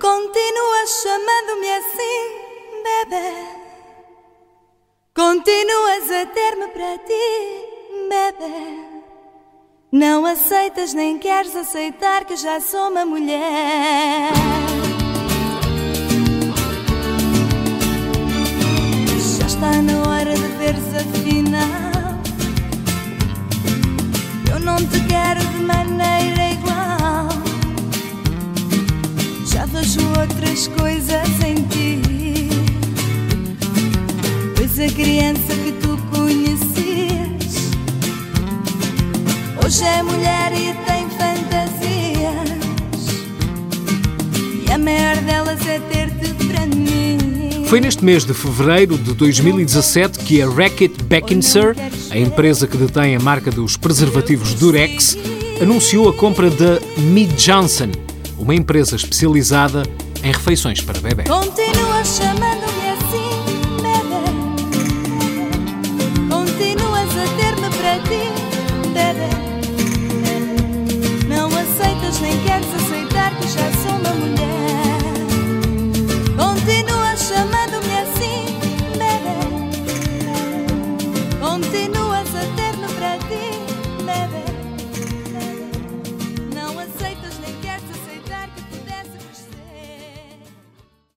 Continua chamando-me assim, bebê. Continuas a ter-me para ti, bebê. Não aceitas nem queres aceitar que já sou uma mulher. Já está na hora de veres afinal. Eu não te quero de maneira igual. Já vejo outras coisas em ti. Pois a criança que tu conhecias hoje é mulher e tem fantasias. E a maior foi neste mês de fevereiro de 2017 que a Racket Beckinser, a empresa que detém a marca dos preservativos Durex, anunciou a compra da Mead Johnson, uma empresa especializada em refeições para bebê. Chamando-me assim. Continuas a ter-me para ti. Não aceitas nem queres aceitar que já sou uma mulher. Continua semanas.